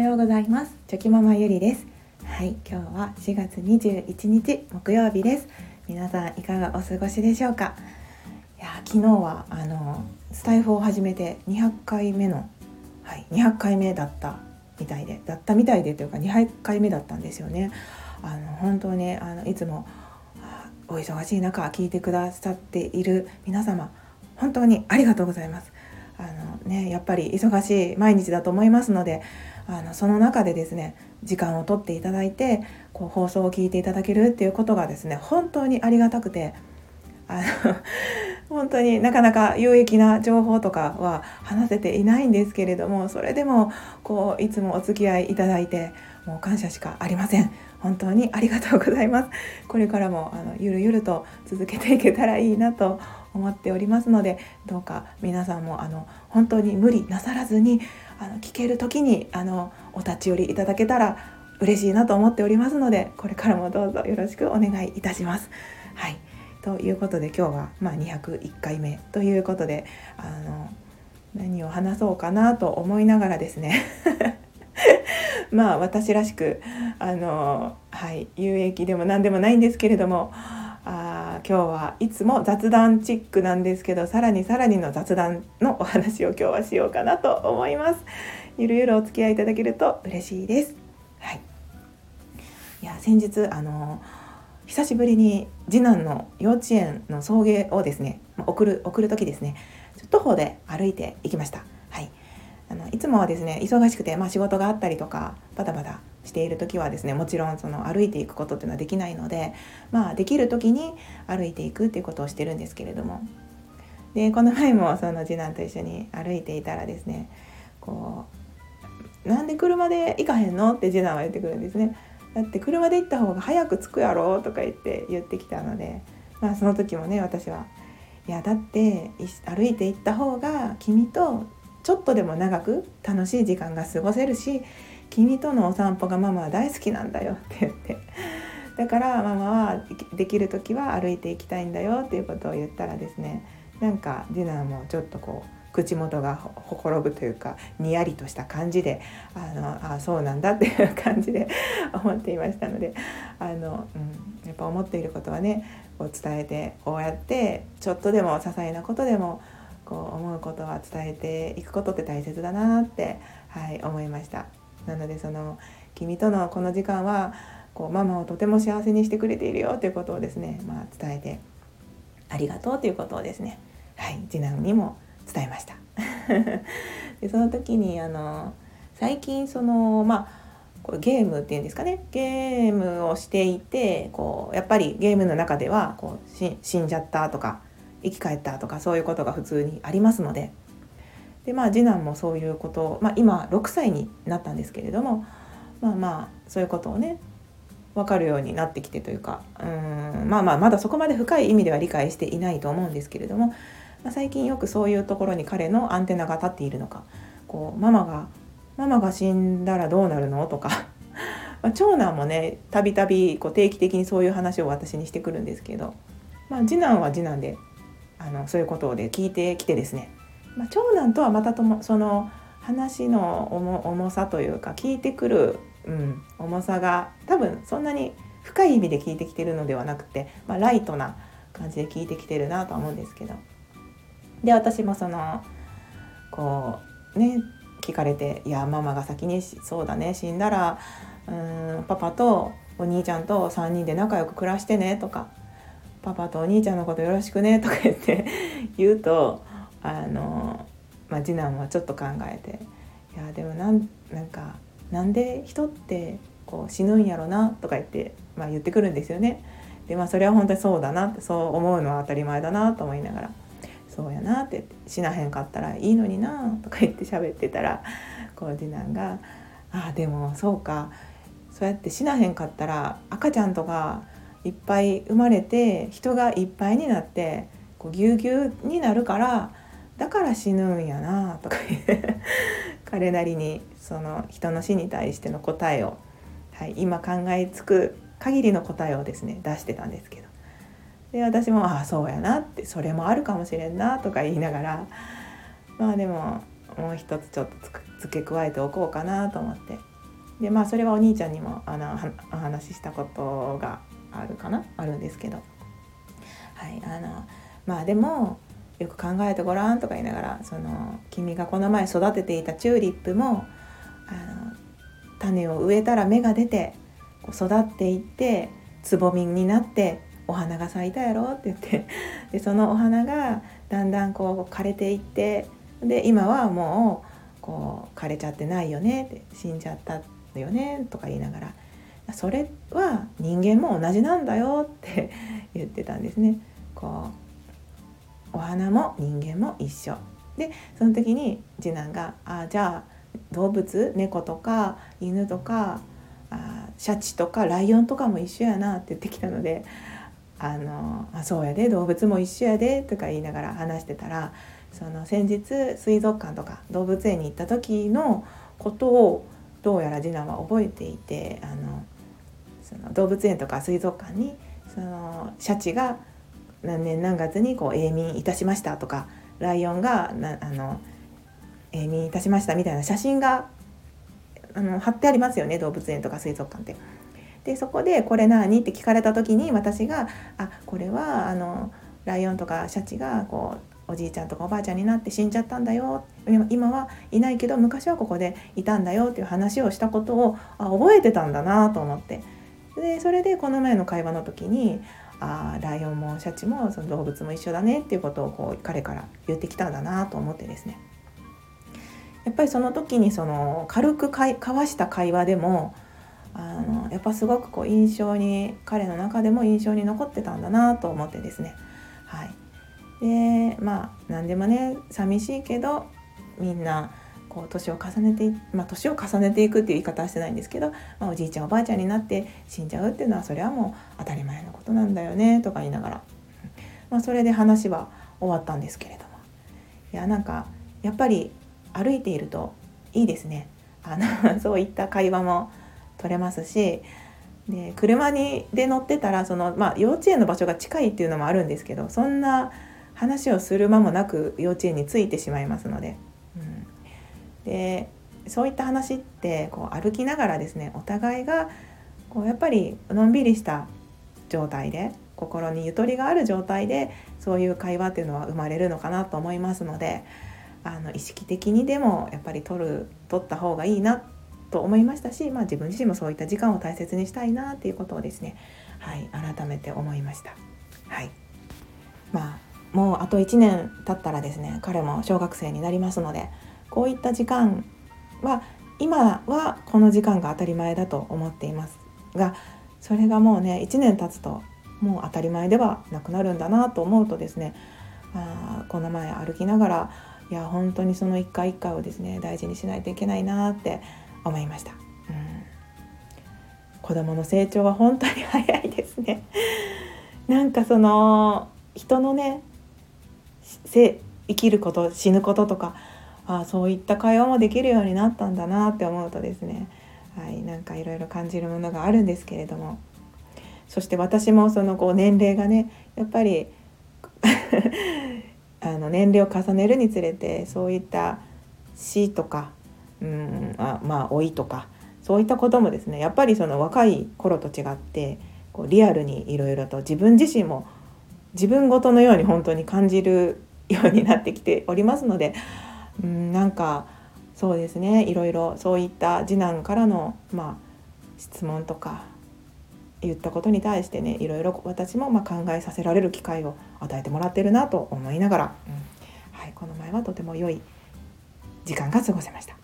ようございます。チョキママゆりです。はい今日は4月21日木曜日です。皆さんいかがお過ごしでしょうか？いや昨日はあのスタイフを始めて200回目のはい200回目だったみたいでだったみたいでというか200回目だったんですよね。あの本当にあのいつもお忙しい中聞いてくださっている皆様本当にありがとうございます。あのねやっぱり忙しい毎日だと思いますのであのその中でですね時間をとっていただいてこう放送を聞いていただけるっていうことがですね本当にありがたくてあの 本当になかなか有益な情報とかは話せていないんですけれどもそれでもこういつもお付き合いいただいてもう感謝しかありません。本当にありがとうございます。これからもあのゆるゆると続けていけたらいいなと思っておりますのでどうか皆さんもあの本当に無理なさらずにあの聞ける時にあのお立ち寄りいただけたら嬉しいなと思っておりますのでこれからもどうぞよろしくお願いいたします。はいということで今日は、まあ、201回目ということであの何を話そうかなと思いながらですね まあ私らしくあのはい有益でも何でもないんですけれども今日はいつも雑談チックなんですけどさらにさらにの雑談のお話を今日はしようかなと思います。ゆるゆるお付き合いいただけると嬉しいです。はい。いや先日あの久しぶりに次男の幼稚園の送迎をですね送る送る時ですね徒歩で歩いていきました。はい。あのいつもはですね忙しくて、まあ、仕事があったりとかバタバタしている時はですねもちろんその歩いていくことっていうのはできないのでまあできる時に歩いていくっていうことをしてるんですけれどもでこの前もその次男と一緒に歩いていたらですねこう「なんで車で行かへんの?」って次男は言ってくるんですね。だって車で行った方が早く着くやろ？とか言って言ってきたので、まあ、その時もね私はいやだって歩いて行った方が君とちょっとでも長く楽しい時間が過ごせるし君とのお散歩がママは大好きなんだよ」って言ってだからママはできる時は歩いていきたいんだよっていうことを言ったらですねなんか次男もちょっとこう口元がほころぶというかにやりとした感じであのあそうなんだっていう感じで 思っていましたのであの、うん、やっぱ思っていることはねこう伝えてこうやってちょっとでも些細なことでもこう思うことは伝えていくことって大切だなって、はい、思いました。なのでその君とのこの時間はこうママをとても幸せにしてくれているよということをですね、まあ、伝えてありがとうということをですね、はい、次男にも伝えました。でその時にあの最近そのまあこれゲームっていうんですかね。ゲームをしていてこうやっぱりゲームの中ではこう死んじゃったとか生き返ったとかそういうことが普通にありますのででまあ次男もそういうことを、まあ、今6歳になったんですけれどもまあまあそういうことをね分かるようになってきてというかうんまあまあまだそこまで深い意味では理解していないと思うんですけれども、まあ、最近よくそういうところに彼のアンテナが立っているのかこうママがママが死んだらどうなるのとか ま、長男もねたびたび定期的にそういう話を私にしてくるんですけど、まあ、次男は次男であのそういうことで聞いてきてですねまあ、長男とはまたともその話の重さというか聞いてくる、うん、重さが多分そんなに深い意味で聞いてきてるのではなくて、まあ、ライトな感じで聞いてきてるなとは思うんですけど。で私もそのこうね聞かれて「いやママが先にそうだね死んだらうんパパとお兄ちゃんと3人で仲良く暮らしてね」とか「パパとお兄ちゃんのことよろしくね」とか言って言うとあの、まあ、次男はちょっと考えていやでもなんなんかなんで人ってこう死ぬんやろなとか言って、まあ、言ってくるんですよね。でまあそれは本当にそうだなってそう思うのは当たり前だなと思いながら「そうやな」って「死なへんかったらいいのにな」とか言って喋ってたらこう次男が「ああでもそうかそうやって死なへんかったら赤ちゃんとかいっぱい生まれて人がいっぱいになってこうぎゅうぎゅうになるからだから死ぬんやなとか 彼なりにその人の死に対しての答えを、はい、今考えつく限りの答えをですね出してたんですけど。で私も「ああそうやな」って「それもあるかもしれんな」とか言いながら。まあでももう一つちょっと付け加えておこうかなと思って。でまあそれはお兄ちゃんにもあのお話ししたことがあるかな？あるんですけど。はいあのまあでもよく考えてごらんとか言いながらその君がこの前育てていたチューリップもあの種を植えたら芽が出てこう育っていってつぼみになってお花が咲いたやろって言って でそのお花がだんだんこう枯れていってで今はもうこう枯れちゃってないよねって死んじゃったよねとか言いながらそれは人間も同じなんだよって 言ってたんですね。こうお花も人間も一緒。でその時に次男が「あじゃあ動物猫とか犬とかあシャチとかライオンとかも一緒やな」って言ってきたので「あのあそうやで動物も一緒やで」とか言いながら話してたらその先日水族館とか動物園に行った時のことをどうやら次男は覚えていてあのその動物園とか水族館にそのシャチが何年何月にこう永眠いたしましたとかライオンがなあの永眠いたしましたみたいな写真があの貼ってありますよね動物園とか水族館って。でそこで「これ何?」って聞かれた時に私が「あこれはあのライオンとかシャチがこうおじいちゃんとかおばあちゃんになって死んじゃったんだよ今はいないけど昔はここでいたんだよっていう話をしたことをあ覚えてたんだなと思ってでそれでこの前の会話の時にあライオンもシャチもその動物も一緒だねっていうことをこう彼から言ってきたんだなと思ってですね。やっぱりその時にその軽く交わした会話でもあのやっぱすごくこう印象に彼の中でも印象に残ってたんだなと思ってですね。はい。でまあ何でもね寂しいけどみんなこう年を重ねてまあ年を重ねていくっていう言い方はしてないんですけど、まあ、おじいちゃんおばあちゃんになって死んじゃうっていうのはそれはもう当たり前のことなんだよねとか言いながら、まあ、それで話は終わったんですけれども。いやなんかやっぱり歩いているといいですね。あの そういった会話も取れますしで車にで乗ってたらその、まあ、幼稚園の場所が近いっていうのもあるんですけどそんな話をする間もなく幼稚園に着いてしまいますので。でそういった話ってこう歩きながらですねお互いがこうやっぱりのんびりした状態で心にゆとりがある状態でそういう会話っていうのは生まれるのかなと思いますのであの意識的にでもやっぱり取る取った方がいいなと思いましたし、まあ、自分自身もそういった時間を大切にしたいなっていうことをですね、はい、改めて思いました。はいまあ、もうあと1年経ったらですね彼も小学生になりますのでこういった時間は今はこの時間が当たり前だと思っていますがそれがもうね1年経つともう当たり前ではなくなるんだなと思うとですねあこの前歩きながらいや本当にその一回一回をですね大事にしないといけないなって思いました、うん、子供の成長は本当に早いですね。なんかその人のね生きること死ぬこととかあそういった会話もできるようになったんだなって思うとですね、はい、なんかいろいろ感じるものがあるんですけれども。そして私もそのこう年齢がねやっぱり あの年齢を重ねるにつれてそういった死とかうんあまあ老いとかそういったこともですねやっぱりその若い頃と違ってこうリアルにいろいろと自分自身も自分ごとのように本当に感じるようになってきておりますのでうんなんかそうですねいろいろそういった次男からの、まあ、質問とか言ったことに対してねいろいろ私もま考えさせられる機会を与えてもらってるなと思いながら、うんはい、この前はとても良い時間が過ごせました。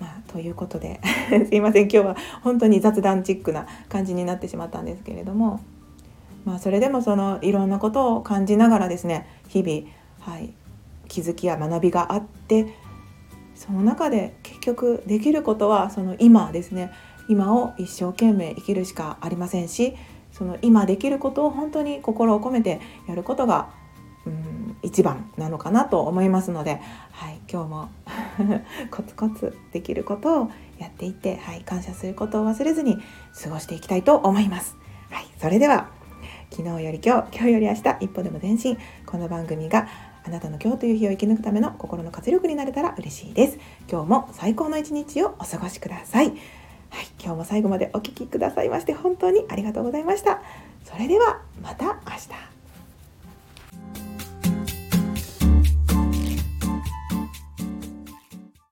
まあ、ということで すいません今日は本当に雑談チックな感じになってしまったんですけれども、まあ、それでもそのいろんなことを感じながらですね日々、はい、気づきや学びがあってその中で結局できることはその今ですね今を一生懸命生きるしかありませんしその今できることを本当に心を込めてやることがうん一番なのかなと思いますので、はい、今日も コツコツできることをやっていって、はい、感謝することを忘れずに過ごしていきたいと思います。はい、それでは昨日より今日今日より明日一歩でも前進。この番組があなたの今日という日を生き抜くための心の活力になれたら嬉しいです。今日も最高の一日をお過ごしください。はい今日も最後までお聴きくださいまして本当にありがとうございました。それではまた明日。